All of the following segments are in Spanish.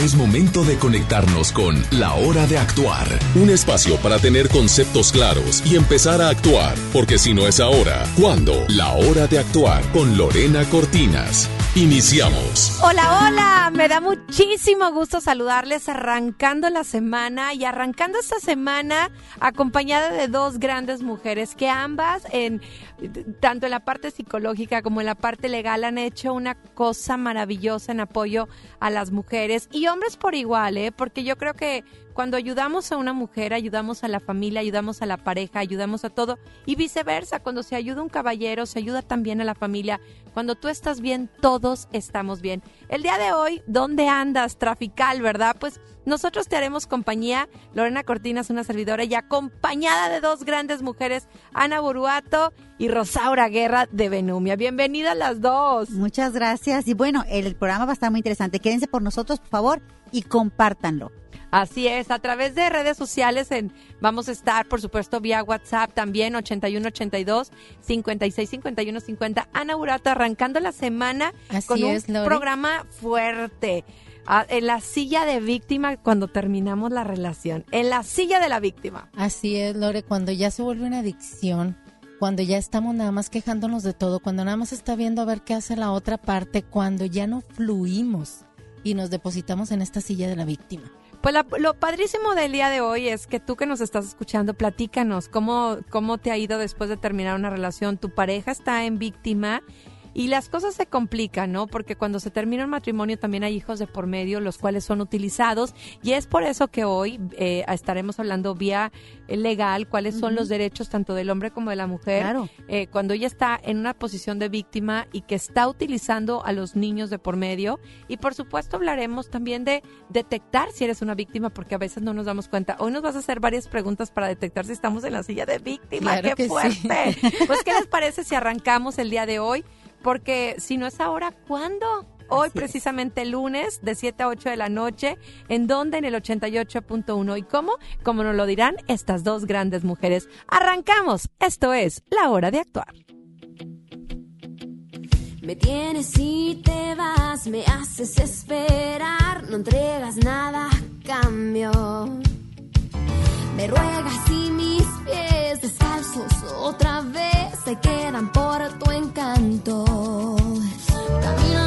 Es momento de conectarnos con La Hora de Actuar, un espacio para tener conceptos claros y empezar a actuar, porque si no es ahora, ¿cuándo? La Hora de Actuar con Lorena Cortinas. Iniciamos. Hola, hola, me da muchísimo gusto saludarles arrancando la semana y arrancando esta semana acompañada de dos grandes mujeres que ambas en tanto en la parte psicológica como en la parte legal han hecho una cosa maravillosa en apoyo a las mujeres y hombres por igual, ¿eh? porque yo creo que cuando ayudamos a una mujer, ayudamos a la familia, ayudamos a la pareja, ayudamos a todo y viceversa, cuando se ayuda un caballero, se ayuda también a la familia. Cuando tú estás bien, todos estamos bien. El día de hoy, ¿dónde andas? Trafical, ¿verdad? Pues nosotros te haremos compañía. Lorena Cortinas, una servidora, y acompañada de dos grandes mujeres, Ana Buruato y Rosaura Guerra de Benumia. Bienvenidas las dos. Muchas gracias. Y bueno, el programa va a estar muy interesante. Quédense por nosotros, por favor, y compártanlo. Así es, a través de redes sociales en, vamos a estar, por supuesto, vía WhatsApp también, 8182 565150. Ana Burato arrancando la semana con un programa fuerte. Ah, en la silla de víctima cuando terminamos la relación. En la silla de la víctima. Así es, Lore, cuando ya se vuelve una adicción, cuando ya estamos nada más quejándonos de todo, cuando nada más está viendo a ver qué hace la otra parte, cuando ya no fluimos y nos depositamos en esta silla de la víctima. Pues lo padrísimo del día de hoy es que tú que nos estás escuchando, platícanos cómo, cómo te ha ido después de terminar una relación. Tu pareja está en víctima y las cosas se complican, ¿no? Porque cuando se termina un matrimonio también hay hijos de por medio, los cuales son utilizados. Y es por eso que hoy eh, estaremos hablando vía legal cuáles son los derechos tanto del hombre como de la mujer. Claro. Eh, cuando ella está en una posición de víctima y que está utilizando a los niños de por medio. Y por supuesto hablaremos también de detectar si eres una víctima, porque a veces no nos damos cuenta. Hoy nos vas a hacer varias preguntas para detectar si estamos en la silla de víctima. ¡Qué fuerte! Pues, ¿qué les parece si arrancamos el día de hoy? Porque si no es ahora, ¿cuándo? Hoy precisamente lunes de 7 a 8 de la noche, ¿en dónde? En el 88.1. ¿Y cómo? Como nos lo dirán estas dos grandes mujeres. Arrancamos. Esto es La Hora de Actuar. Me tienes y te vas, me haces esperar, no entregas nada a cambio. Me ruegas y mis pies descalzos otra vez se quedan por tu encanto. Camino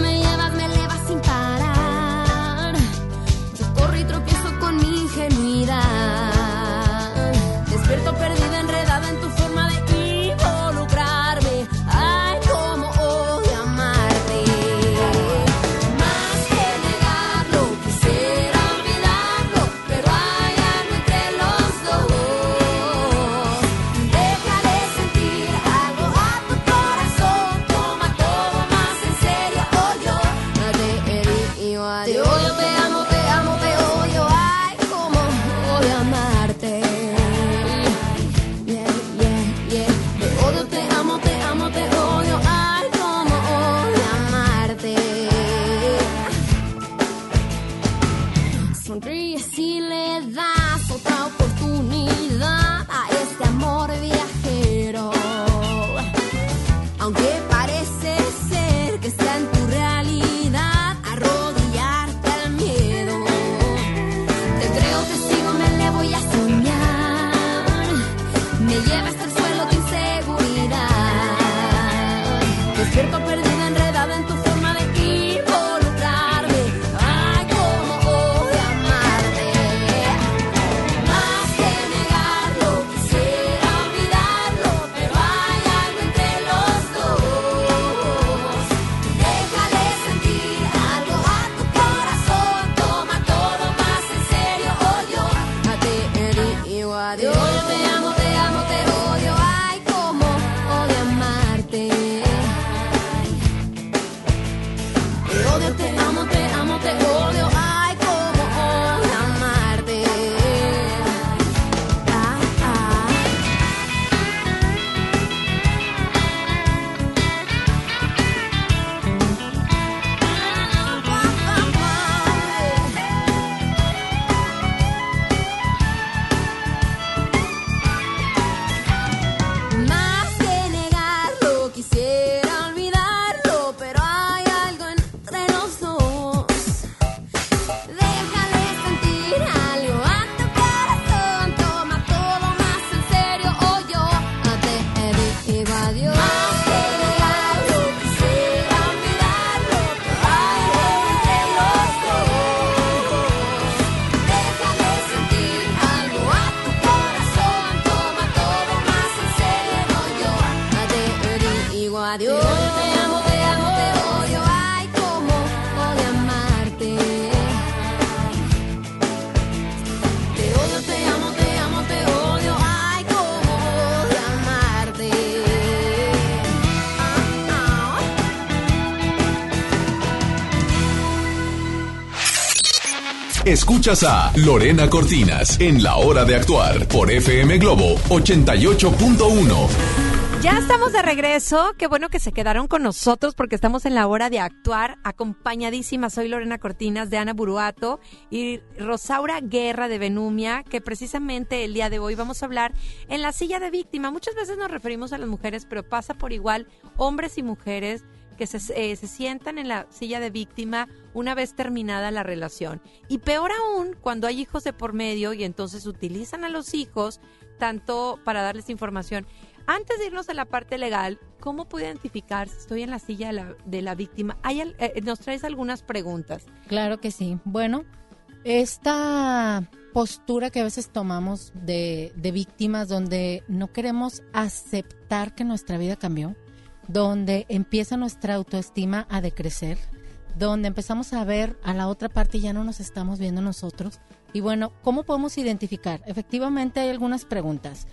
Escuchas a Lorena Cortinas en La Hora de Actuar por FM Globo 88.1. Ya estamos de regreso. Qué bueno que se quedaron con nosotros porque estamos en la hora de actuar. Acompañadísima, soy Lorena Cortinas de Ana Buruato y Rosaura Guerra de Benumia, que precisamente el día de hoy vamos a hablar en la silla de víctima. Muchas veces nos referimos a las mujeres, pero pasa por igual hombres y mujeres que se, eh, se sientan en la silla de víctima una vez terminada la relación. Y peor aún cuando hay hijos de por medio y entonces utilizan a los hijos tanto para darles información. Antes de irnos a la parte legal, ¿cómo puedo identificar si estoy en la silla de la, de la víctima? Hay, al- eh, nos traes algunas preguntas. Claro que sí. Bueno, esta postura que a veces tomamos de, de víctimas donde no queremos aceptar que nuestra vida cambió, donde empieza nuestra autoestima a decrecer, donde empezamos a ver a la otra parte y ya no nos estamos viendo nosotros. Y bueno, ¿cómo podemos identificar? Efectivamente hay algunas preguntas.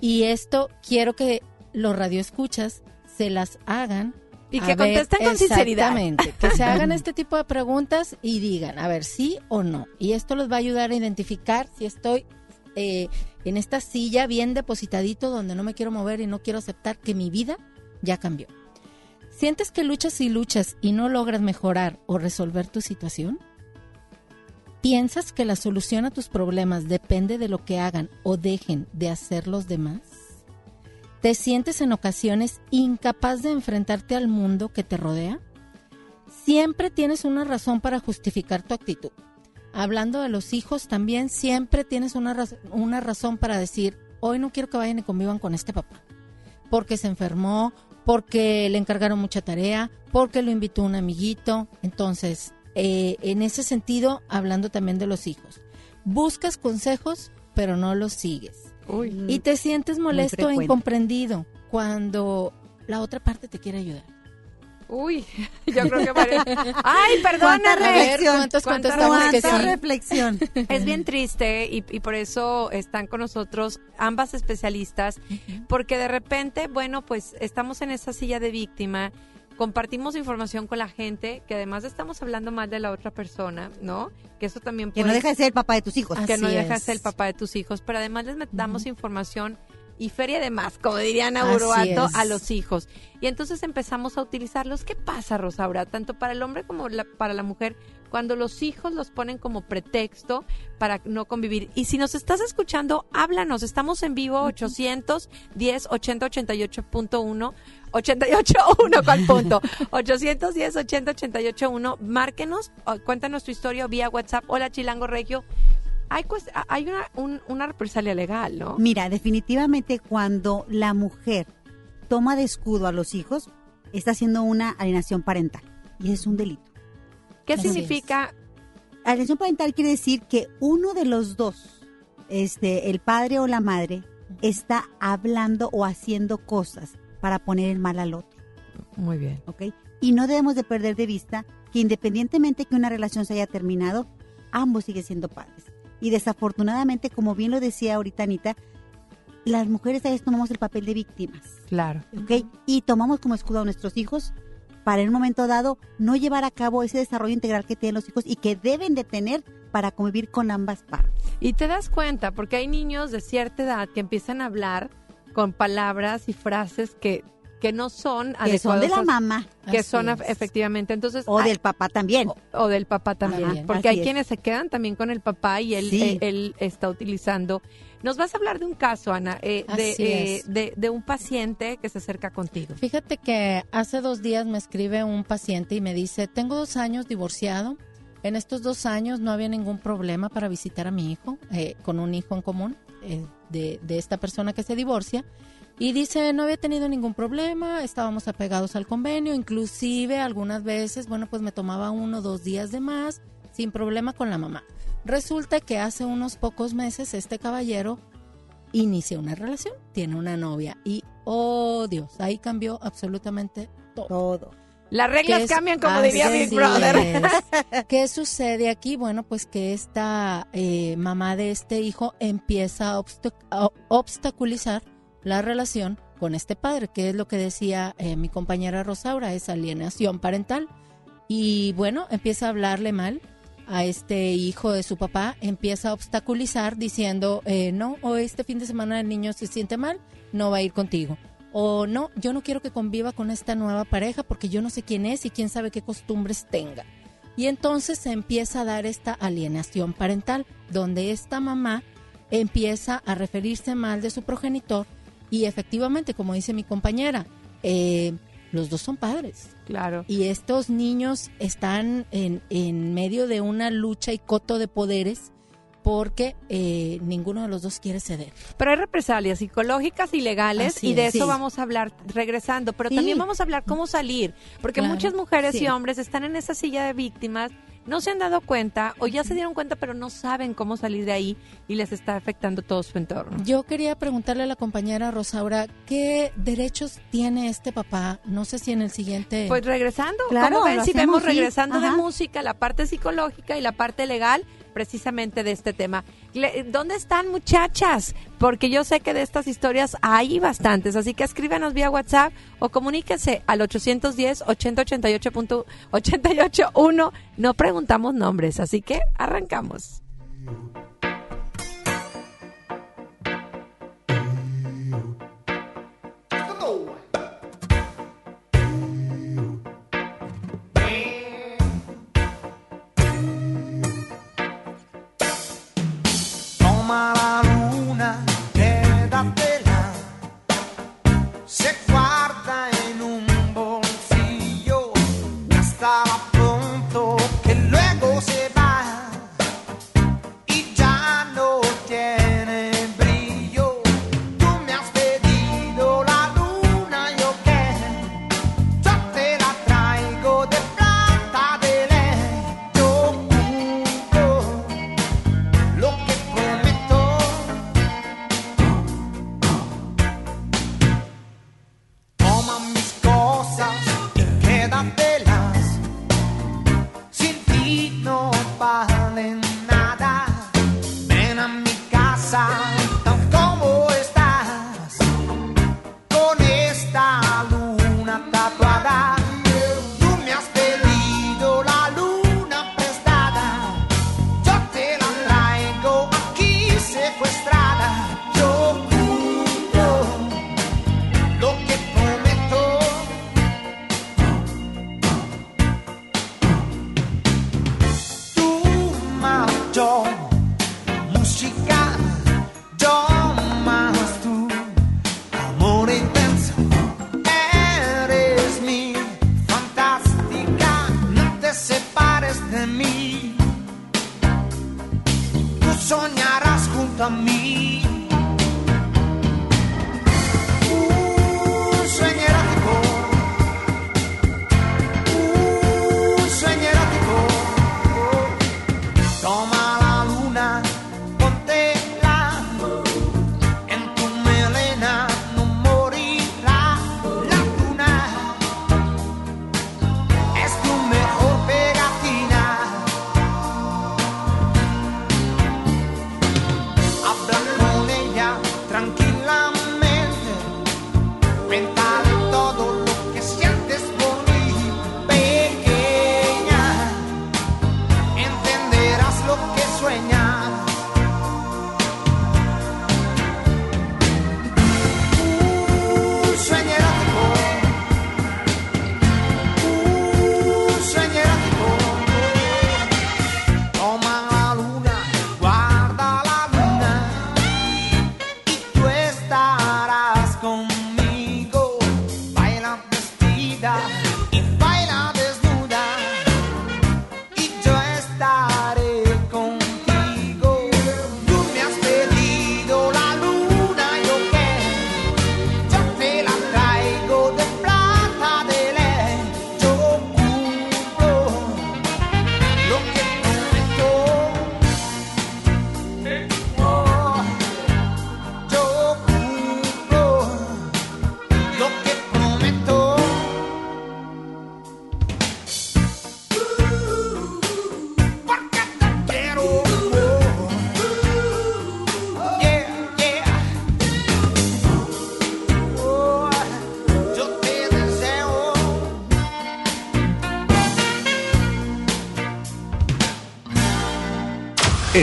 Y esto quiero que los radioescuchas se las hagan. Y que ver, contesten con sinceridad. Exactamente, que se hagan este tipo de preguntas y digan, a ver, sí o no. Y esto les va a ayudar a identificar si estoy eh, en esta silla bien depositadito donde no me quiero mover y no quiero aceptar que mi vida ya cambió. ¿Sientes que luchas y luchas y no logras mejorar o resolver tu situación? ¿Piensas que la solución a tus problemas depende de lo que hagan o dejen de hacer los demás? ¿Te sientes en ocasiones incapaz de enfrentarte al mundo que te rodea? Siempre tienes una razón para justificar tu actitud. Hablando de los hijos, también siempre tienes una, una razón para decir, hoy no quiero que vayan y convivan con este papá. Porque se enfermó, porque le encargaron mucha tarea, porque lo invitó un amiguito. Entonces, eh, en ese sentido, hablando también de los hijos, buscas consejos, pero no los sigues. Y te sientes molesto e incomprendido cuando la otra parte te quiere ayudar. Uy, yo creo que Ay, ¿Cuánta perdóname. reflexión? ¿Cuántos ¿Cuánta contestamos que ¿Cuánta sí? reflexión? Es bien triste y, y por eso están con nosotros ambas especialistas, porque de repente, bueno, pues estamos en esa silla de víctima, compartimos información con la gente, que además estamos hablando mal de la otra persona, ¿no? Que eso también Que puede no deja de ser el papá de tus hijos. que no deja es. ser el papá de tus hijos, pero además les damos información y feria de más, como dirían es. a los hijos. Y entonces empezamos a utilizarlos. ¿Qué pasa, Rosaura? Tanto para el hombre como la- para la mujer, cuando los hijos los ponen como pretexto para no convivir. Y si nos estás escuchando, háblanos. Estamos en vivo 810 80 88.1 88.1 ¿cuál punto? 810 80 88.1 Márquenos, cuéntanos tu historia vía WhatsApp. Hola Chilango Regio. Hay, hay una, un- una represalia legal, ¿no? Mira, definitivamente cuando la mujer toma de escudo a los hijos, está haciendo una alienación parental. Y es un delito. ¿Qué Así significa? Alienación parental quiere decir que uno de los dos, este, el padre o la madre, está hablando o haciendo cosas para poner el mal al otro. Muy bien. ¿ok? Y no debemos de perder de vista que independientemente que una relación se haya terminado, ambos siguen siendo padres. Y desafortunadamente, como bien lo decía ahorita Anita, las mujeres a veces tomamos el papel de víctimas, Claro. ¿ok? Y tomamos como escudo a nuestros hijos para en un momento dado no llevar a cabo ese desarrollo integral que tienen los hijos y que deben de tener para convivir con ambas partes. Y te das cuenta, porque hay niños de cierta edad que empiezan a hablar con palabras y frases que, que no son Que son de la mamá que Así son es. efectivamente. Entonces, o hay- del papá también. o, o del papá también, Ajá, porque hay es. quienes se quedan también con el papá y él, Sí. eh, él está utilizando. Nos vas a hablar de un caso, Ana, eh, de, eh, de, de un paciente que se acerca contigo. Fíjate que hace dos días me escribe un paciente y me dice, tengo dos años divorciado. En estos dos años no había ningún problema para visitar a mi hijo, eh, con un hijo en común eh, de, de esta persona que se divorcia. Y dice, no había tenido ningún problema, estábamos apegados al convenio, inclusive algunas veces, bueno, pues me tomaba uno o dos días de más, sin problema con la mamá. Resulta que hace unos pocos meses este caballero inicia una relación, tiene una novia y, oh Dios, ahí cambió absolutamente todo. Todo. Las reglas ¿Qué es- cambian, como diría Big Brother. es. ¿Qué sucede aquí? Bueno, pues que esta eh, mamá de este hijo empieza a obstaculizar la relación con este padre, que es lo que decía eh, mi compañera Rosaura, es alienación parental. Y bueno, empieza a hablarle mal, a este hijo de su papá, empieza a obstaculizar diciendo, eh, no, o este fin de semana el niño se siente mal, no va a ir contigo. O no, yo no quiero que conviva con esta nueva pareja porque yo no sé quién es y quién sabe qué costumbres tenga. Y entonces se empieza a dar esta alienación parental, donde esta mamá empieza a referirse mal de su progenitor y efectivamente, como dice mi compañera, eh, los dos son padres. Claro. Y estos niños están en, en medio de una lucha y coto de poderes porque eh, ninguno de los dos quiere ceder. Pero hay represalias psicológicas y legales Así y de es. eso Sí. vamos a hablar regresando, pero Sí. también vamos a hablar cómo salir, porque Claro, muchas mujeres y hombres están en esa silla de víctimas, no se han dado cuenta o ya se dieron cuenta, pero no saben cómo salir de ahí y les está afectando todo su entorno. Yo quería preguntarle a la compañera Rosaura, ¿qué derechos tiene este papá? No sé si en el siguiente... Pues regresando, Claro, ¿cómo ven si vemos sí. regresando de música, la parte psicológica y la parte legal precisamente de este tema? ¿Dónde están muchachas? Porque yo sé que de estas historias hay bastantes, así que escríbanos vía WhatsApp o comuníquense al 810-8088.881. No preguntamos nombres, así que arrancamos.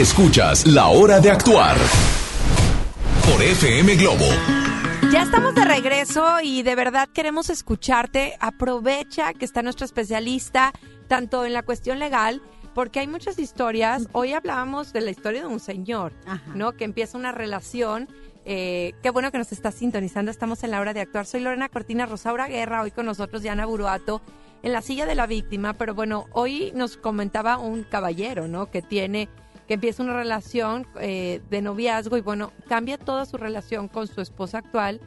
Escuchas La Hora de Actuar por FM Globo. Ya estamos de regreso y de verdad queremos escucharte. Aprovecha que está nuestro especialista, tanto en la cuestión legal, porque hay muchas historias. Hoy hablábamos de la historia de un señor, Ajá. ¿no? Que empieza una relación. Eh, qué bueno que nos está sintonizando. Estamos en la hora de actuar. Soy Lorena Cortina, Rosaura Guerra, hoy con nosotros Diana Buruato en la silla de la víctima. Pero bueno, hoy nos comentaba un caballero, ¿no? Que tiene que empieza una relación eh, de noviazgo y bueno, cambia toda su relación con su esposa actual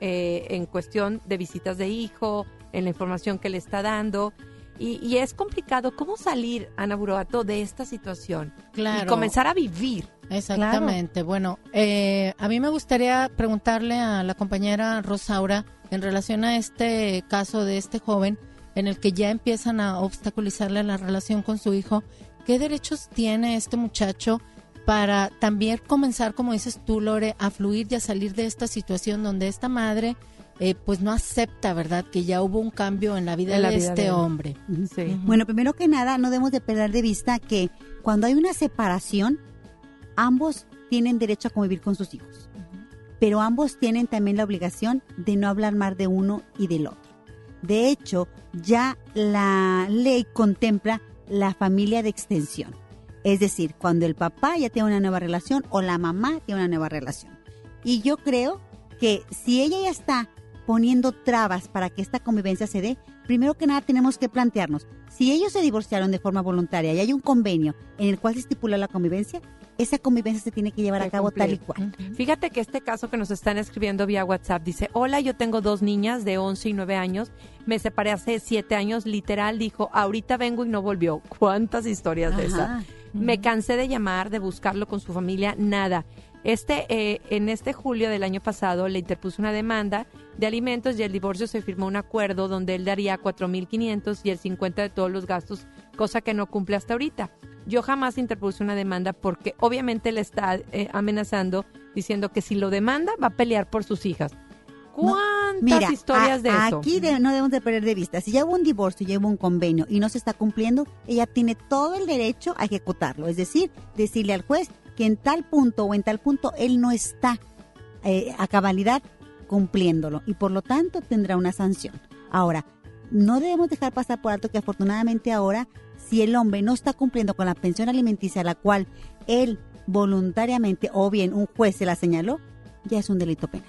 eh, en cuestión de visitas de hijo, en la información que le está dando. Y, y es complicado cómo salir, Ana Buroato, de esta situación y comenzar a vivir. Exactamente. Bueno, eh, a mí me gustaría preguntarle a la compañera Rosaura en relación a este caso de este joven en el que ya empiezan a obstaculizarle la relación con su hijo. ¿Qué derechos tiene este muchacho para también comenzar, como dices tú, Lore, a fluir y a salir de esta situación donde esta madre eh, pues no acepta, ¿verdad? Que ya hubo un cambio en la vida la de vida este de hombre. Sí. Bueno, primero que nada, no debemos de perder de vista que cuando hay una separación, ambos tienen derecho a convivir con sus hijos. Pero ambos tienen también la obligación de no hablar más de uno y del otro. De hecho, ya la ley contempla la familia de extensión. Es decir, cuando el papá ya tiene una nueva relación o la mamá tiene una nueva relación. Y yo creo que si ella ya está poniendo trabas para que esta convivencia se dé, primero que nada tenemos que plantearnos, si ellos se divorciaron de forma voluntaria y hay un convenio en el cual se estipula la convivencia, esa convivencia se tiene que llevar a cabo tal y cual. Fíjate que este caso que nos están escribiendo vía WhatsApp dice, hola, yo tengo dos niñas de 11 y 9 años, me separé hace 7 años, literal dijo, ahorita vengo y no volvió. ¿Cuántas historias de esas? Me cansé de llamar, de buscarlo con su familia, nada. Este, eh, en este julio del año pasado le interpuso una demanda de alimentos y el divorcio se firmó un acuerdo donde él daría 4.500 y el 50 de todos los gastos, cosa que no cumple hasta ahorita. Yo jamás interpuse una demanda porque obviamente le está eh, amenazando diciendo que si lo demanda va a pelear por sus hijas. ¿Cuántas Mira, historias a- de eso? aquí de- no debemos de perder de vista. Si ya hubo un divorcio, ya hubo un convenio y no se está cumpliendo, ella tiene todo el derecho a ejecutarlo. Es decir, decirle al juez que en tal punto o en tal punto él no está eh, a cabalidad cumpliéndolo y por lo tanto tendrá una sanción. Ahora, no debemos dejar pasar por alto que afortunadamente ahora, si el hombre no está cumpliendo con la pensión alimenticia a la cual él voluntariamente o bien un juez se la señaló, ya es un delito penal.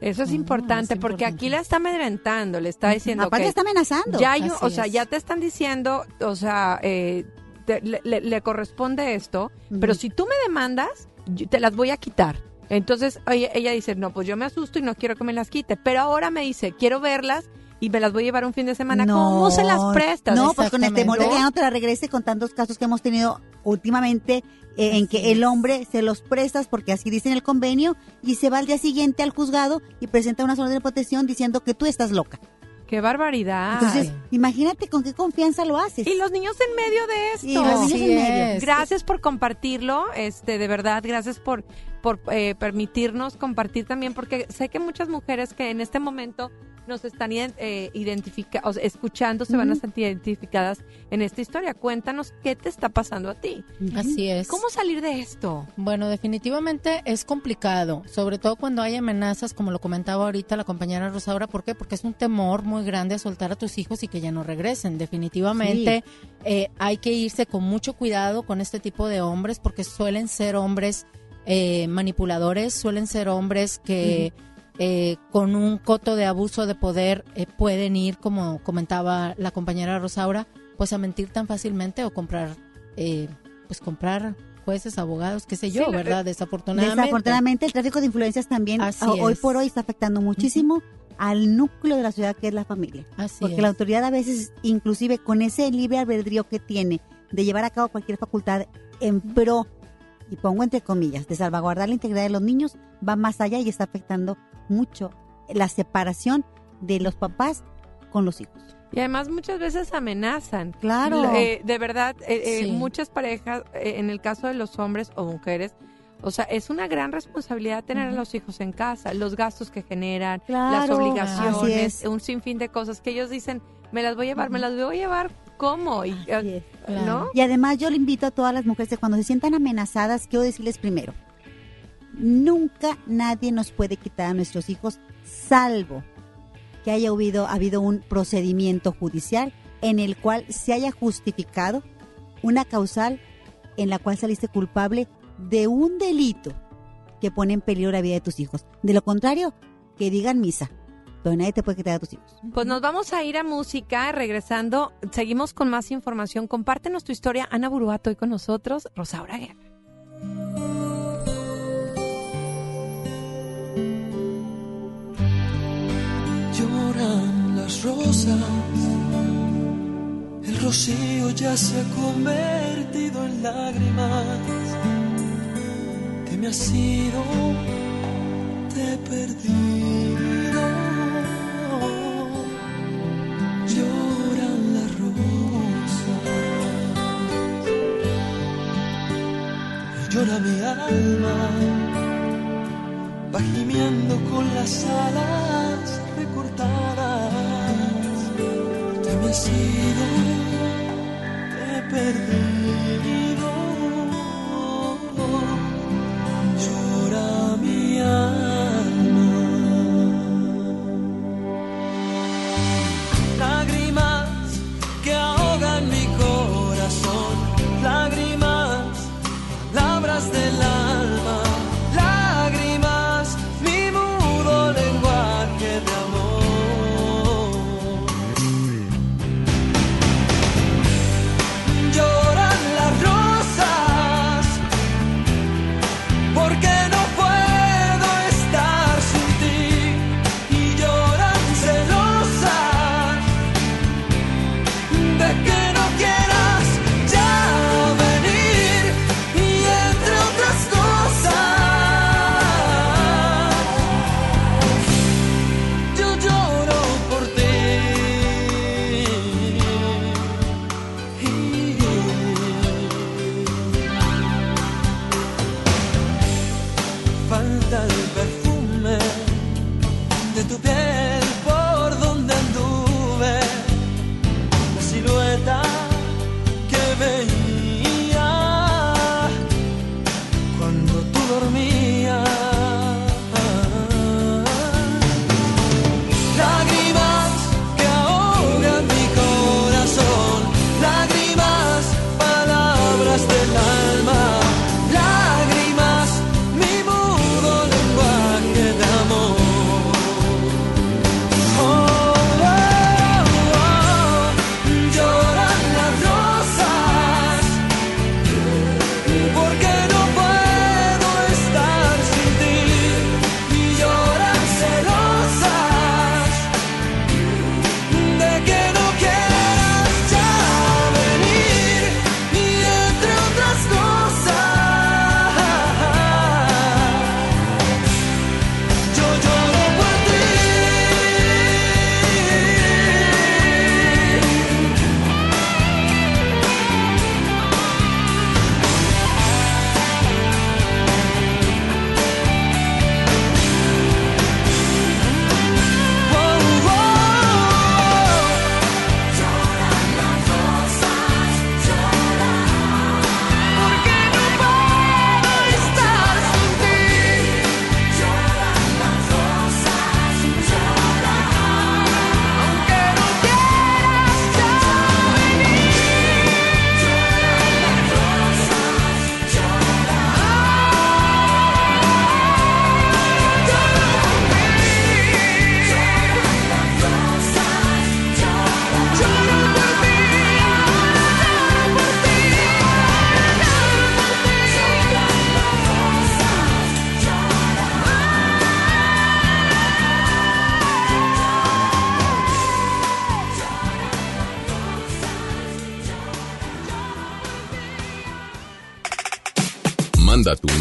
Eso es Ah, importante es porque importante. aquí la está amedrentando, le está diciendo Aparte que está amenazando. ya o sea, es. ya te están diciendo, o sea, eh, te- le, le- le corresponde esto, pero si tú me demandas, yo te las voy a quitar. Entonces ella, ella dice, no, pues yo me asusto y no quiero que me las quite, pero ahora me dice, quiero verlas y me las voy a llevar un fin de semana. ¿Cómo se las prestas? No, pues con el temor de que ya no te la regrese con tantos casos que hemos tenido últimamente eh, en que el hombre se los prestas porque así dice en el convenio y se va al día siguiente al juzgado y presenta una orden de protección diciendo que tú estás loca. ¡Qué barbaridad! Entonces, imagínate con qué confianza lo haces. y los niños en medio de esto. Y los niños en medio. Gracias por compartirlo, este, de verdad, gracias por, por eh, permitirnos compartir también, porque sé que muchas mujeres que en este momento nos están eh, identifica- o sea, escuchando se van a sentir identificadas en esta historia. Cuéntanos qué te está pasando a ti. Así es. ¿Cómo salir de esto? Bueno, definitivamente es complicado, sobre todo cuando hay amenazas, como lo comentaba ahorita la compañera Rosaura. ¿Por qué? Porque es un temor muy grande a soltar a tus hijos y que ya no regresen. Definitivamente eh, hay que irse con mucho cuidado con este tipo de hombres porque suelen ser hombres eh, manipuladores, suelen ser hombres que eh, con un coto de abuso de poder eh, pueden ir, como comentaba la compañera Rosaura, pues a mentir tan fácilmente o comprar, eh, pues comprar jueces, abogados, qué sé yo, Sí, ¿verdad? Desafortunadamente. Desafortunadamente el tráfico de influencias también Así hoy es. por hoy está afectando muchísimo al núcleo de la ciudad que es la familia. Así Porque es. la autoridad a veces, inclusive con ese libre albedrío que tiene de llevar a cabo cualquier facultad en pro, y pongo entre comillas, de salvaguardar la integridad de los niños, va más allá y está afectando mucho la separación de los papás con los hijos. Y además muchas veces amenazan. Claro. Eh, de verdad, eh, eh, muchas parejas, eh, en el caso de los hombres o mujeres, o sea, es una gran responsabilidad tener a los hijos en casa, los gastos que generan, las Claro, obligaciones, es. un sinfín de cosas que ellos dicen, me las voy a llevar, me las voy a llevar cómo, y. ¿no? Y además yo le invito a todas las mujeres que cuando se sientan amenazadas, quiero decirles primero, nunca nadie nos puede quitar a nuestros hijos, salvo que haya habido, un procedimiento judicial en el cual se haya justificado una causal en la cual saliste culpable de un delito que pone en peligro la vida de tus hijos. De lo contrario, que digan misa, pero nadie te puede quitar a tus hijos. Pues nos vamos a ir a música, regresando, seguimos con más información. Compártenos tu historia, Ana Buruato, hoy con nosotros, Rosaura Guerra. Las rosas, el rocío ya se ha convertido en lágrimas. Que me has ido, te he perdido. Lloran las rosas, llora mi alma va gimiendo con las alas Te me has ido, te he de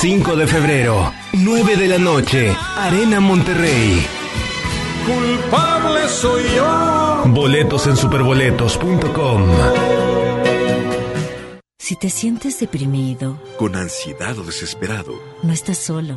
5 de febrero, 9 de la noche, Arena Monterrey. Culpable soy yo. Boletos en superboletos.com. Si te sientes deprimido, Con ansiedad o desesperado, no estás solo.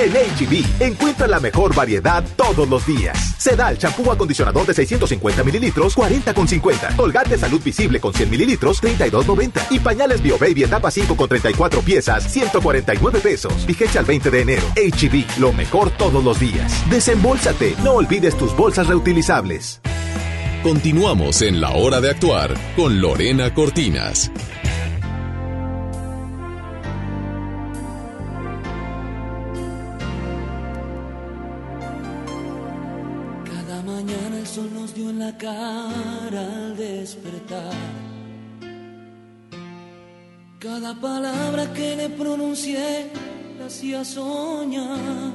En HB, encuentra la mejor variedad todos los días. Sedal, champú acondicionador de 650 mililitros, 40,50. Colgate Salud Visible con 100 mililitros, 32,90. Y pañales Bio Baby etapa 5 con 34 piezas, 149 pesos. Vigencia al 20 de enero. HB, lo mejor todos los días. Desembolsate, no olvides tus bolsas reutilizables. Continuamos en la hora de actuar con Lorena Cortinas. Cada palabra que le pronuncié la hacía soñar.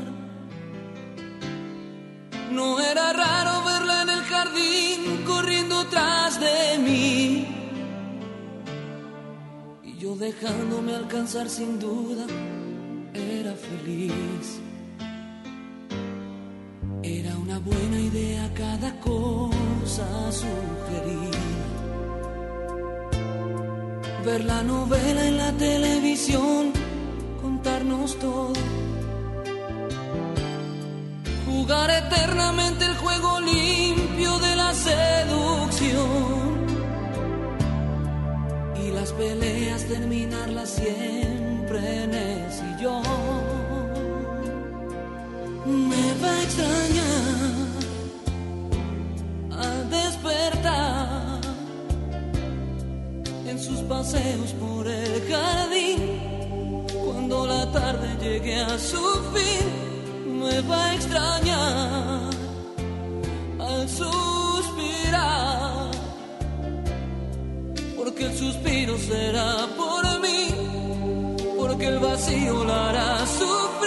No era raro verla en el jardín corriendo tras de mí. Y yo dejándome alcanzar sin duda, era feliz. Era una buena idea cada cosa sugerida. Ver la novela en la televisión, contarnos todo. Jugar eternamente el juego limpio de la seducción. Y las peleas terminarlas siempre en el sillón. Me va a extrañar en sus paseos por el jardín. Cuando la tarde llegue a su fin, me va a extrañar al suspirar. Porque el suspiro será por mí, porque el vacío la hará sufrir.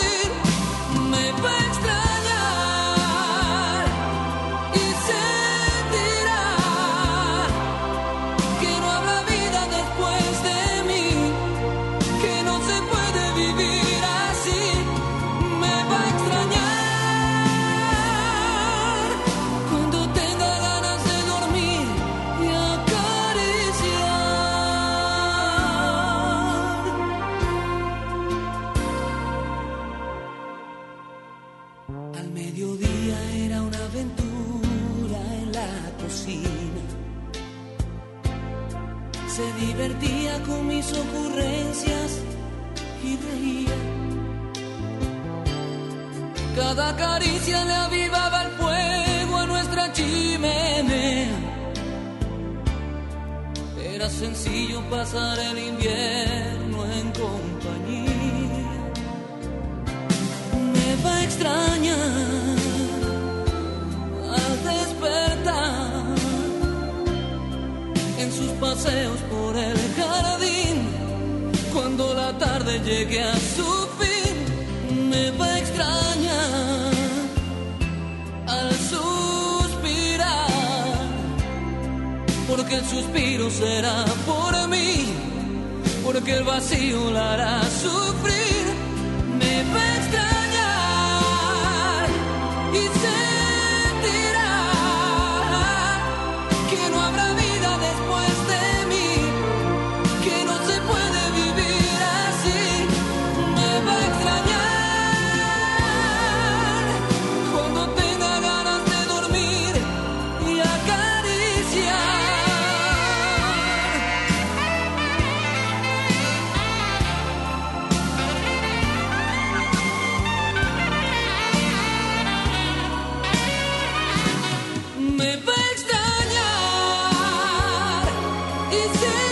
Y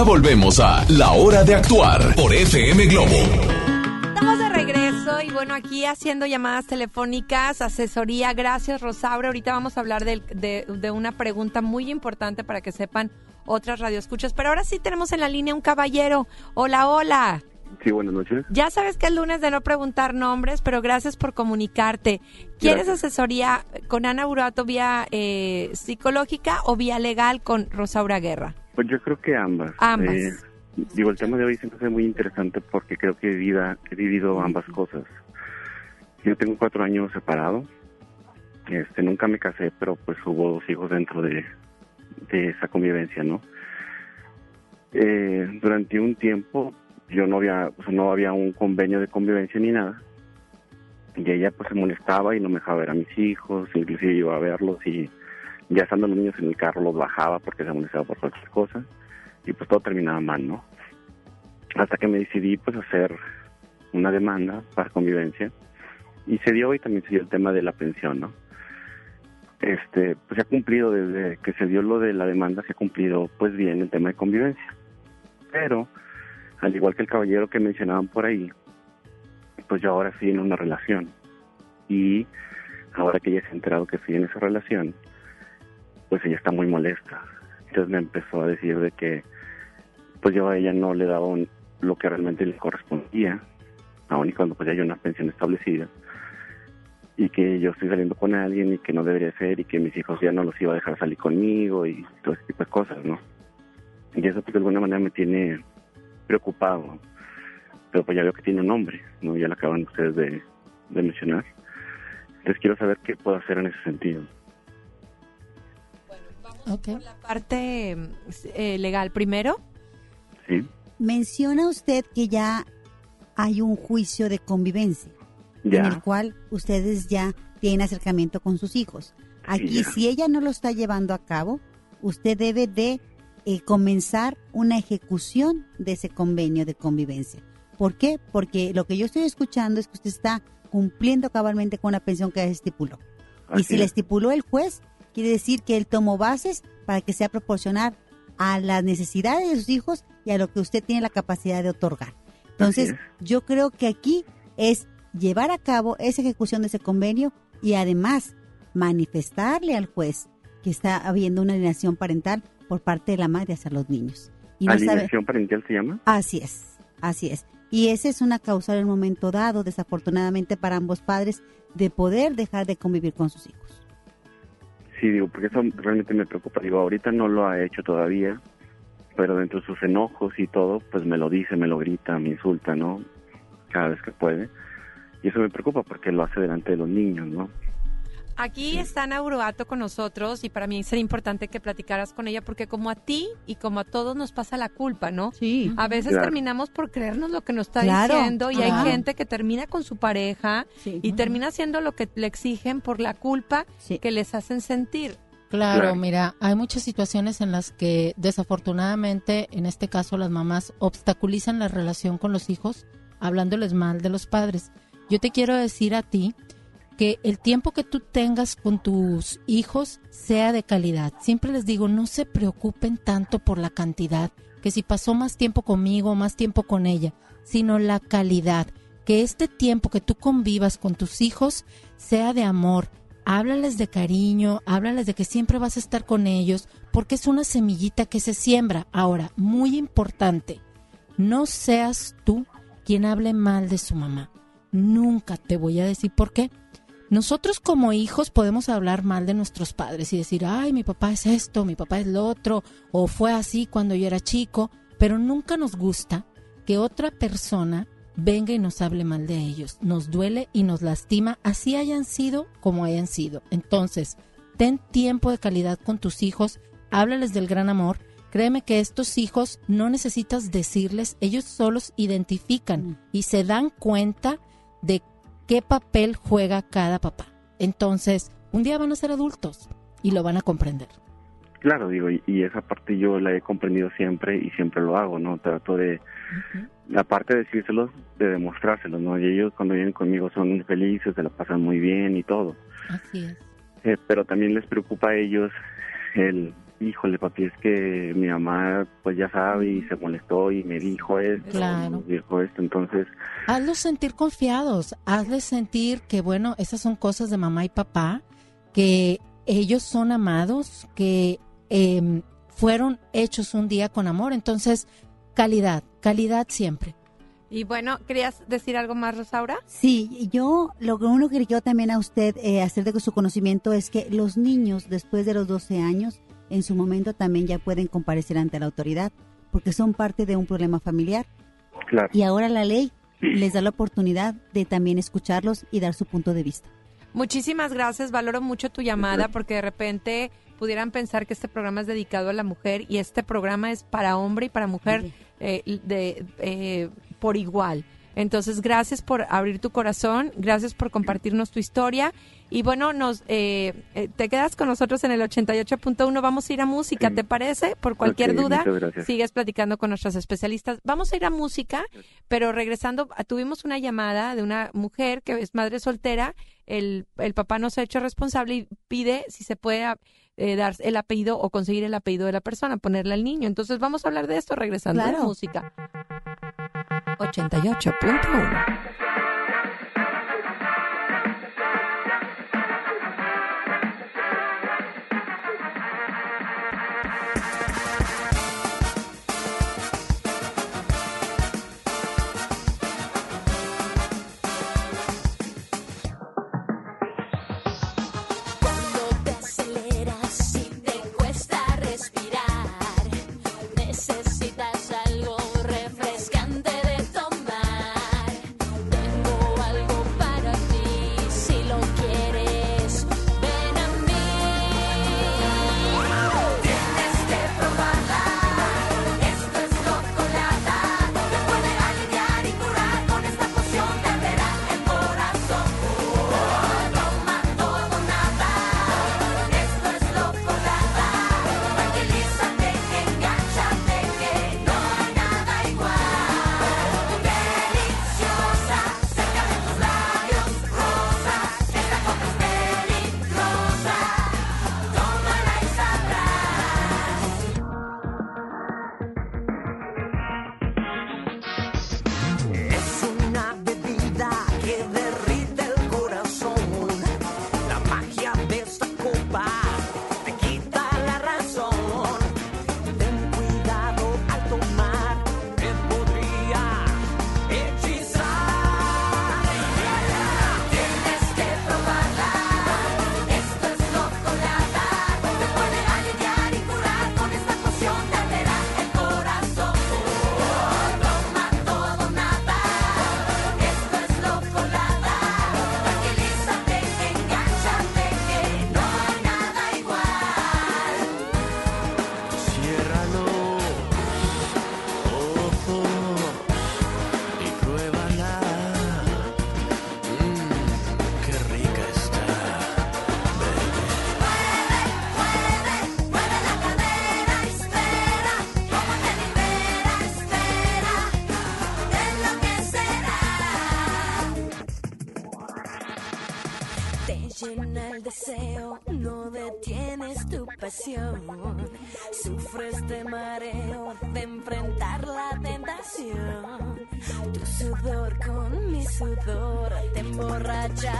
Ya volvemos a La Hora de Actuar por FM Globo. Estamos de regreso y bueno, aquí haciendo llamadas telefónicas, asesoría. Gracias, Rosaura. Ahorita vamos a hablar de, de una pregunta muy importante para que sepan otras radioescuchas. Pero ahora sí tenemos en la línea un caballero. Hola, hola. Sí, buenas noches. Ya sabes que es lunes de no preguntar nombres, pero gracias por comunicarte. ¿Quieres Gracias. asesoría con Ana Burato vía eh, psicológica o vía legal con Rosaura Guerra? Pues yo creo que ambas. Ambas. Eh, digo, el tema de hoy se me hace muy interesante porque creo que he vivido, he vivido ambas cosas. Yo tengo cuatro años separado. Este, nunca me casé, pero pues hubo dos hijos dentro de, de esa convivencia, ¿no? Eh, durante un tiempo yo no había, o sea, no había un convenio de convivencia ni nada. Y ella pues se molestaba y no me dejaba ver a mis hijos, inclusive iba a verlos y ya estando los niños en el carro los bajaba porque se molestaba por cualquier cosa y pues todo terminaba mal, ¿no? Hasta que me decidí pues hacer una demanda para convivencia y se dio y también se dio el tema de la pensión, ¿no? Este, pues se ha cumplido desde que se dio lo de la demanda, se ha cumplido pues bien el tema de convivencia. Pero, al igual que el caballero que mencionaban por ahí, pues yo ahora estoy en una relación y ahora que ella se ha enterado que estoy en esa relación, pues ella está muy molesta. Entonces me empezó a decir de que pues yo a ella no le daba lo que realmente le correspondía, aun y cuando pues ya hay una pensión establecida, y que yo estoy saliendo con alguien y que no debería ser y que mis hijos ya no los iba a dejar salir conmigo y todo ese tipo de cosas, ¿no? Y eso pues de alguna manera me tiene preocupado, pero pues ya veo que tiene un nombre, ¿no? Ya lo acaban ustedes de, de mencionar. Entonces quiero saber qué puedo hacer en ese sentido. La parte eh, legal primero. Sí. Menciona usted que ya hay un juicio de convivencia Ya. en el cual ustedes ya tienen acercamiento con sus hijos. Aquí, ya. si ella no lo está llevando a cabo, usted debe de eh, comenzar una ejecución de ese convenio de convivencia. ¿Por qué? Porque lo que yo estoy escuchando es que usted está cumpliendo cabalmente con la pensión que estipuló. y si le es. estipuló el juez, quiere decir que él tomó bases para que sea proporcionar a las necesidades de sus hijos y a lo que usted tiene la capacidad de otorgar. Entonces, yo creo que aquí es llevar a cabo esa ejecución de ese convenio y además manifestarle al juez que está habiendo una alienación parental por parte de la madre hacia los niños. Y no sabe, ¿Alineación parental se llama? Así es, así es. Y esa es una causa en un momento dado, desafortunadamente para ambos padres, de poder dejar de convivir con sus hijos. Sí, digo, porque eso realmente me preocupa. Digo, ahorita no lo ha hecho todavía. pero dentro de sus enojos y todo, pues me lo dice, me lo grita, me insulta, ¿no? Cada vez que puede. Y eso me preocupa porque lo hace delante de los niños, ¿no? Aquí está Nauroato con nosotros y para mí sería importante que platicaras con ella porque como a ti y como a todos nos pasa la culpa, ¿no? Sí. A veces Claro. terminamos por creernos lo que nos está Claro, diciendo y hay gente que termina con su pareja y termina haciendo lo que le exigen por la culpa que les hacen sentir. Claro, Claro. mira, hay muchas situaciones en las que desafortunadamente, en este caso, las mamás obstaculizan la relación con los hijos hablándoles mal de los padres. Yo te quiero decir a ti que el tiempo que tú tengas con tus hijos sea de calidad. Siempre les digo, no se preocupen tanto por la cantidad, que si pasó más tiempo conmigo, más tiempo con ella, sino la calidad. Que este tiempo que tú convivas con tus hijos sea de amor, háblales de cariño, háblales de que siempre vas a estar con ellos, porque es una semillita que se siembra. Ahora, muy importante, no seas tú quien hable mal de su mamá. Nunca te voy a decir por qué. Nosotros como hijos podemos hablar mal de nuestros padres y decir, ay, mi papá es esto, mi papá es lo otro, o fue así cuando yo era chico, pero nunca nos gusta que otra persona venga y nos hable mal de ellos. Nos duele y nos lastima, así hayan sido como hayan sido. Entonces, ten tiempo de calidad con tus hijos, háblales del gran amor. Créeme que estos hijos no necesitas decirles, ellos solos identifican y se dan cuenta de qué papel juega cada papá. Entonces, un día van a ser adultos y lo van a comprender. Claro, digo, y, y esa parte yo la he comprendido siempre y siempre lo hago, ¿no? Trato de, aparte de decírselos, de demostrárselos, ¿no? Y ellos cuando vienen conmigo son felices, se la pasan muy bien y todo. Así es. Eh, pero también les preocupa a ellos el, híjole, papi, es que mi mamá, pues ya sabe y se molestó y me dijo esto, Claro. me dijo esto, entonces, Hazlos sentir confiados, hazles sentir que, bueno, esas son cosas de mamá y papá, que ellos son amados, que em, fueron hechos un día con amor. Entonces, calidad, calidad siempre. Y bueno, ¿querías decir algo más, Rosaura? Sí, yo lo que uno que quiero también a usted eh, hacer de su conocimiento es que los niños después de los 12 años en su momento también ya pueden comparecer ante la autoridad porque son parte de un problema familiar claro. y ahora la ley les da la oportunidad de también escucharlos y dar su punto de vista. Muchísimas gracias, valoro mucho tu llamada porque de repente pudieran pensar que este programa es dedicado a la mujer y este programa es para hombre y para mujer eh, de, eh, por igual. Entonces, gracias por abrir tu corazón, gracias por compartirnos tu historia y bueno, nos eh, eh, te quedas con nosotros en el 88.1, vamos a ir a música, ¿te parece? Por cualquier duda, sigues platicando con nuestros especialistas. Vamos a ir a música, pero regresando, tuvimos una llamada de una mujer que es madre soltera, el, el papá no se ha hecho responsable y pide si se puede eh, dar el apellido o conseguir el apellido de la persona, ponerle al niño. Entonces vamos a hablar de esto regresando a la Claro. música. 88.1 pasión. Sufres de mareo de enfrentar la tentación. Tu sudor con mi sudor te emborrachas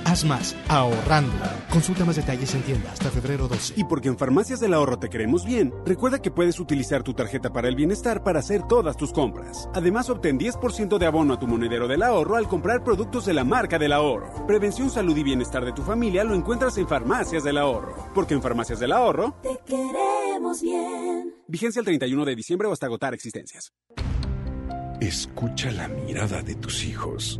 Haz más ahorrando. Consulta más detalles en tienda hasta febrero 12. Y porque en Farmacias del Ahorro te queremos bien, recuerda que puedes utilizar tu tarjeta para el bienestar para hacer todas tus compras. Además, obtén 10% de abono a tu monedero del ahorro al comprar productos de la marca del ahorro. Prevención, salud y bienestar de tu familia lo encuentras en Farmacias del Ahorro. Porque en Farmacias del Ahorro, Te queremos bien. vigencia el 31 de diciembre o hasta agotar existencias. Escucha la mirada de tus hijos.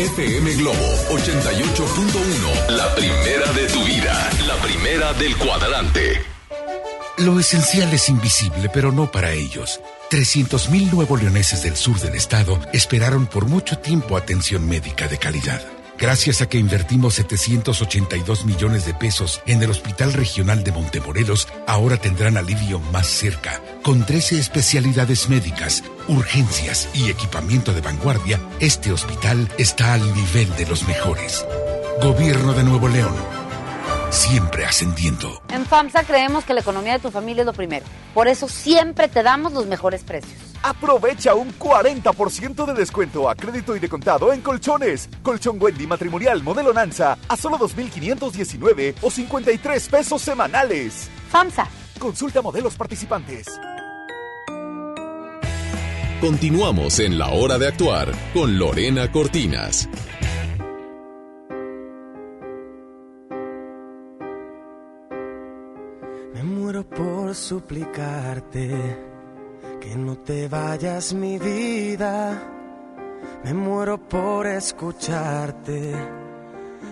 FM Globo 88.1. La primera de tu vida. La primera del cuadrante. Lo esencial es invisible, pero no para ellos. 300.000 nuevos leoneses del sur del estado esperaron por mucho tiempo atención médica de calidad. Gracias a que invertimos 782 millones de pesos en el Hospital Regional de Montemorelos, ahora tendrán alivio más cerca. Con 13 especialidades médicas, urgencias y equipamiento de vanguardia, este hospital está al nivel de los mejores. Gobierno de Nuevo León. Siempre ascendiendo. En FAMSA creemos que la economía de tu familia es lo primero. Por eso siempre te damos los mejores precios. Aprovecha un 40% de descuento a crédito y de contado en colchones. Colchón Wendy matrimonial modelo Nanza a solo 2.519 o 53 pesos semanales. FAMSA. Consulta modelos participantes. Continuamos en la hora de actuar con Lorena Cortinas. Me muero por suplicarte que no te vayas mi vida. Me muero por escucharte.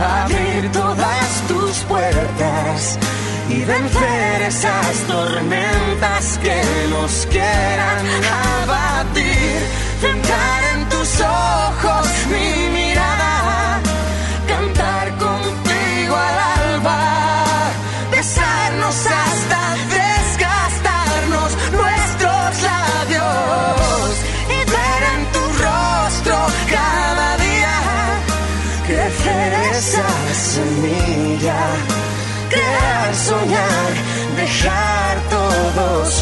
abrir todas tus puertas y vencer esas tormentas que nos quieran abatir. Centrar en tus ojos mi mirada,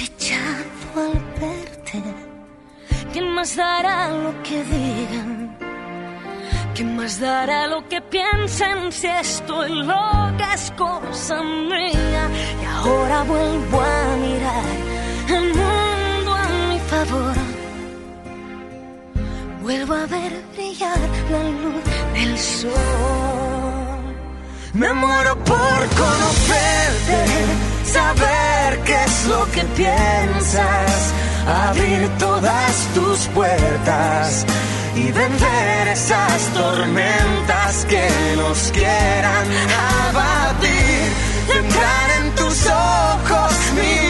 flechazo al verte. ¿Quién más dará lo que digan? ¿Quién más dará lo que piensen si estoy loca es cosa mía? Y ahora vuelvo a mirar el mundo a mi favor. Vuelvo a ver brillar la luz del sol. Me muero por conocerte, saber qué es lo que piensas, abrir todas tus puertas y vencer esas tormentas que nos quieran abatir. Entrar en tus ojos mi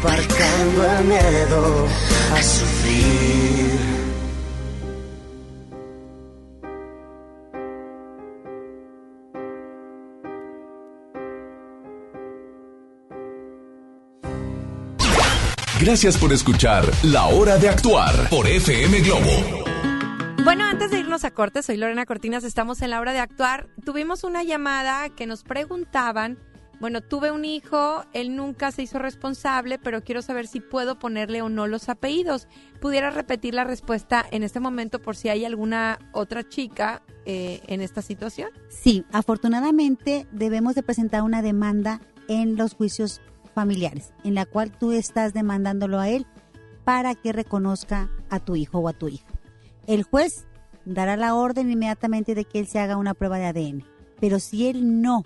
aparcando el miedo a sufrir. Gracias por escuchar La Hora de Actuar por FM Globo. Bueno, antes de irnos a corte, soy Lorena Cortinas, estamos en la hora de actuar. Tuvimos una llamada que nos preguntaban, bueno, tuve un hijo, él nunca se hizo responsable, pero quiero saber si puedo ponerle o no los apellidos. ¿Pudiera repetir la respuesta en este momento por si hay alguna otra chica eh, en esta situación? Sí, afortunadamente debemos de presentar una demanda en los juicios familiares, en la cual tú estás demandándolo a él para que reconozca a tu hijo o a tu hija. El juez dará la orden inmediatamente de que él se haga una prueba de ADN, pero si él no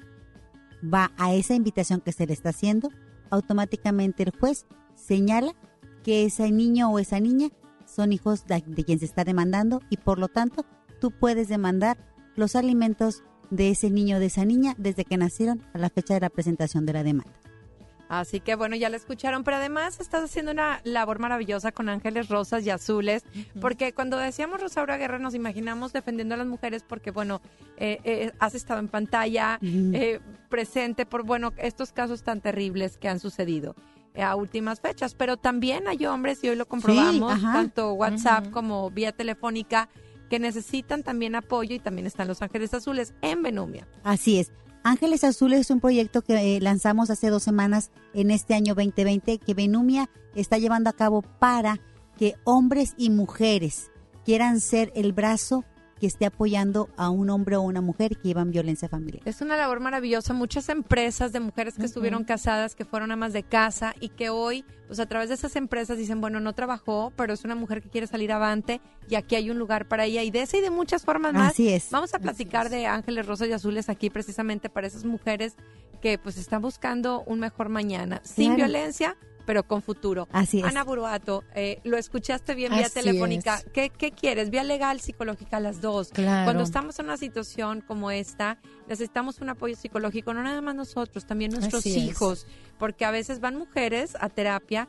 va a esa invitación que se le está haciendo, automáticamente el juez señala que ese niño o esa niña son hijos de, quien se está demandando y por lo tanto tú puedes demandar los alimentos de ese niño o de esa niña desde que nacieron a la fecha de la presentación de la demanda. Así que bueno, ya la escucharon, pero además estás haciendo una labor maravillosa con ángeles rosas y azules, porque cuando decíamos Rosaura Guerra nos imaginamos defendiendo a las mujeres porque bueno, eh, eh, has estado en pantalla, eh, presente por bueno, estos casos tan terribles que han sucedido eh, a últimas fechas, pero también hay hombres y hoy lo comprobamos, tanto WhatsApp como vía telefónica, que necesitan también apoyo y también están los ángeles azules en Benumia. Así es. Ángeles Azules es un proyecto que eh, lanzamos hace dos semanas en este año 2020 que Benumia está llevando a cabo para que hombres y mujeres quieran ser el brazo que esté apoyando a un hombre o una mujer que llevan violencia familiar. Es una labor maravillosa. Muchas empresas de mujeres que estuvieron casadas, que fueron amas de casa y que hoy, pues a través de esas empresas dicen, bueno, no trabajó, pero es una mujer que quiere salir avante y aquí hay un lugar para ella. Y de esa y de muchas formas más. Así es. Vamos a platicar de Ángeles Rosas y Azules aquí precisamente para esas mujeres que pues están buscando un mejor mañana, sin Claro. violencia, pero con futuro. Así es. Ana Buruato, eh, lo escuchaste bien vía Así telefónica. ¿Qué, ¿Qué quieres? Vía legal, psicológica, las dos. Claro. Cuando estamos en una situación como esta, necesitamos un apoyo psicológico, no nada más nosotros, también nuestros Así es. hijos, porque a veces van mujeres a terapia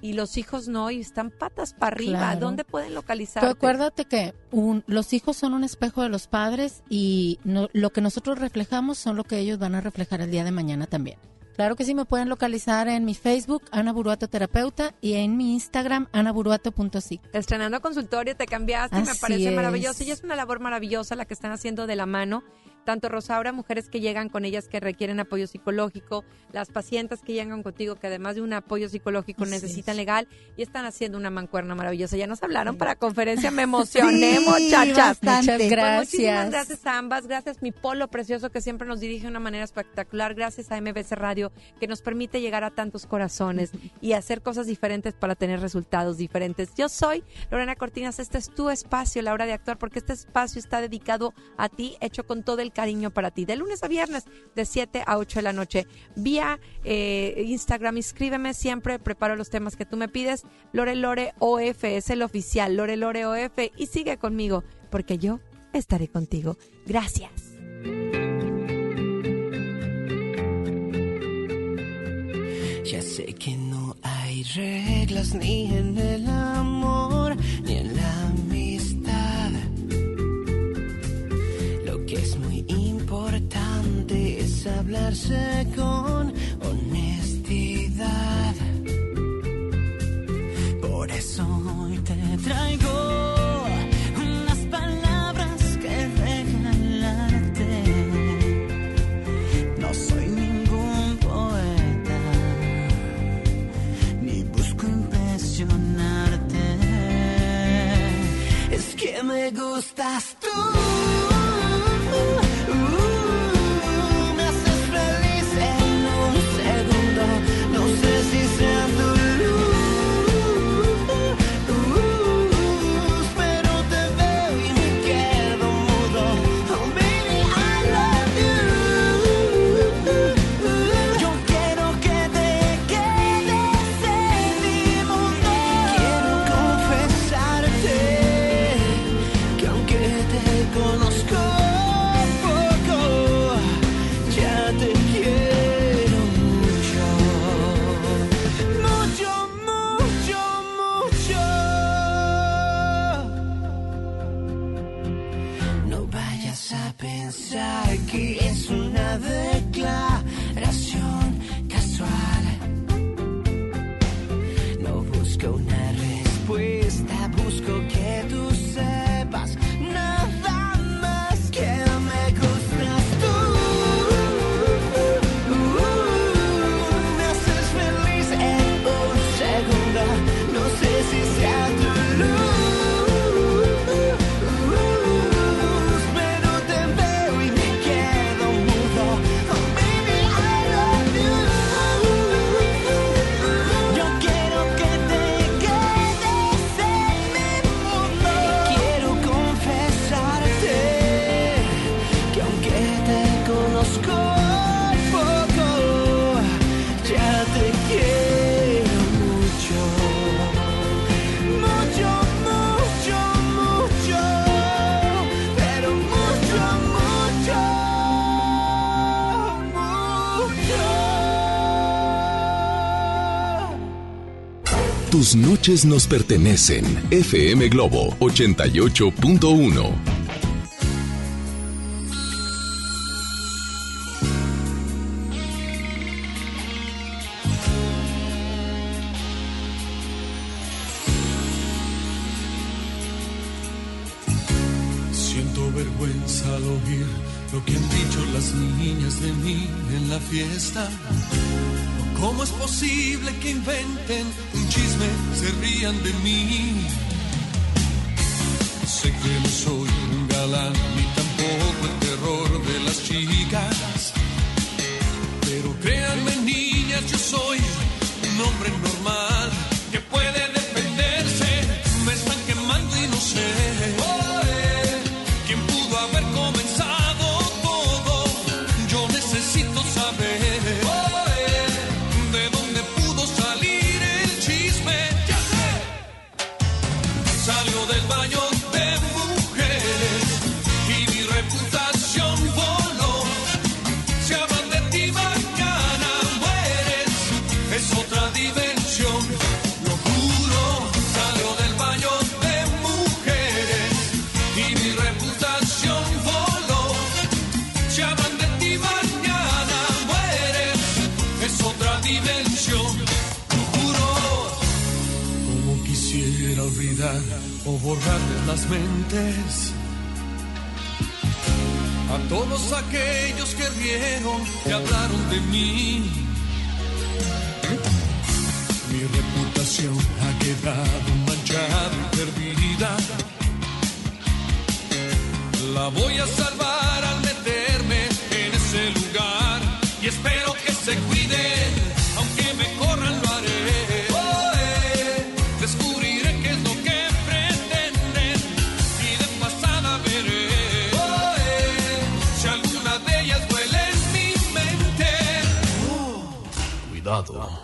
y los hijos no y están patas para arriba. Claro. ¿Dónde pueden localizar? acuérdate que un- los hijos son un espejo de los padres y no- lo que nosotros reflejamos son lo que ellos van a reflejar el día de mañana también. Claro que sí, me pueden localizar en mi Facebook, Ana Buruato Terapeuta, y en mi Instagram, anaburuato.sic. Estrenando consultorio, te cambiaste y me Así parece es. maravilloso. Y es una labor maravillosa la que están haciendo de la mano. Tanto Rosaura, mujeres que llegan con ellas que requieren apoyo psicológico, las pacientes que llegan contigo que además de un apoyo psicológico Así necesitan es. legal y están haciendo una mancuerna maravillosa. Ya nos hablaron para conferencia, me emocioné, Sí, muchachas. bastante. Muchas Pues gracias. muchísimas gracias a ambas, gracias mi polo precioso que siempre nos dirige de una manera espectacular, gracias a MBC Radio que nos permite llegar a tantos corazones y hacer cosas diferentes para tener resultados diferentes. Yo soy Lorena Cortinas, este es tu espacio, la hora de actuar, porque este espacio está dedicado a ti, hecho con todo el cariño para ti, de lunes a viernes, de 7 a 8 de la noche. Vía eh, Instagram, inscríbeme siempre, preparo los temas que tú me pides. Lore OF es el oficial, Lore OF, y sigue conmigo, porque yo estaré contigo. Gracias. Ya sé que no hay reglas ni en el amor ni en la es muy importante es hablarse con honestidad. Por eso hoy te traigo Noches nos pertenecen. FM Globo 88.1. a todos aquellos que rieron y hablaron de mí. Mi reputación ha quedado manchada y perdida. La voy a salvar al meterme en ese lugar y espero que se cuide. だと。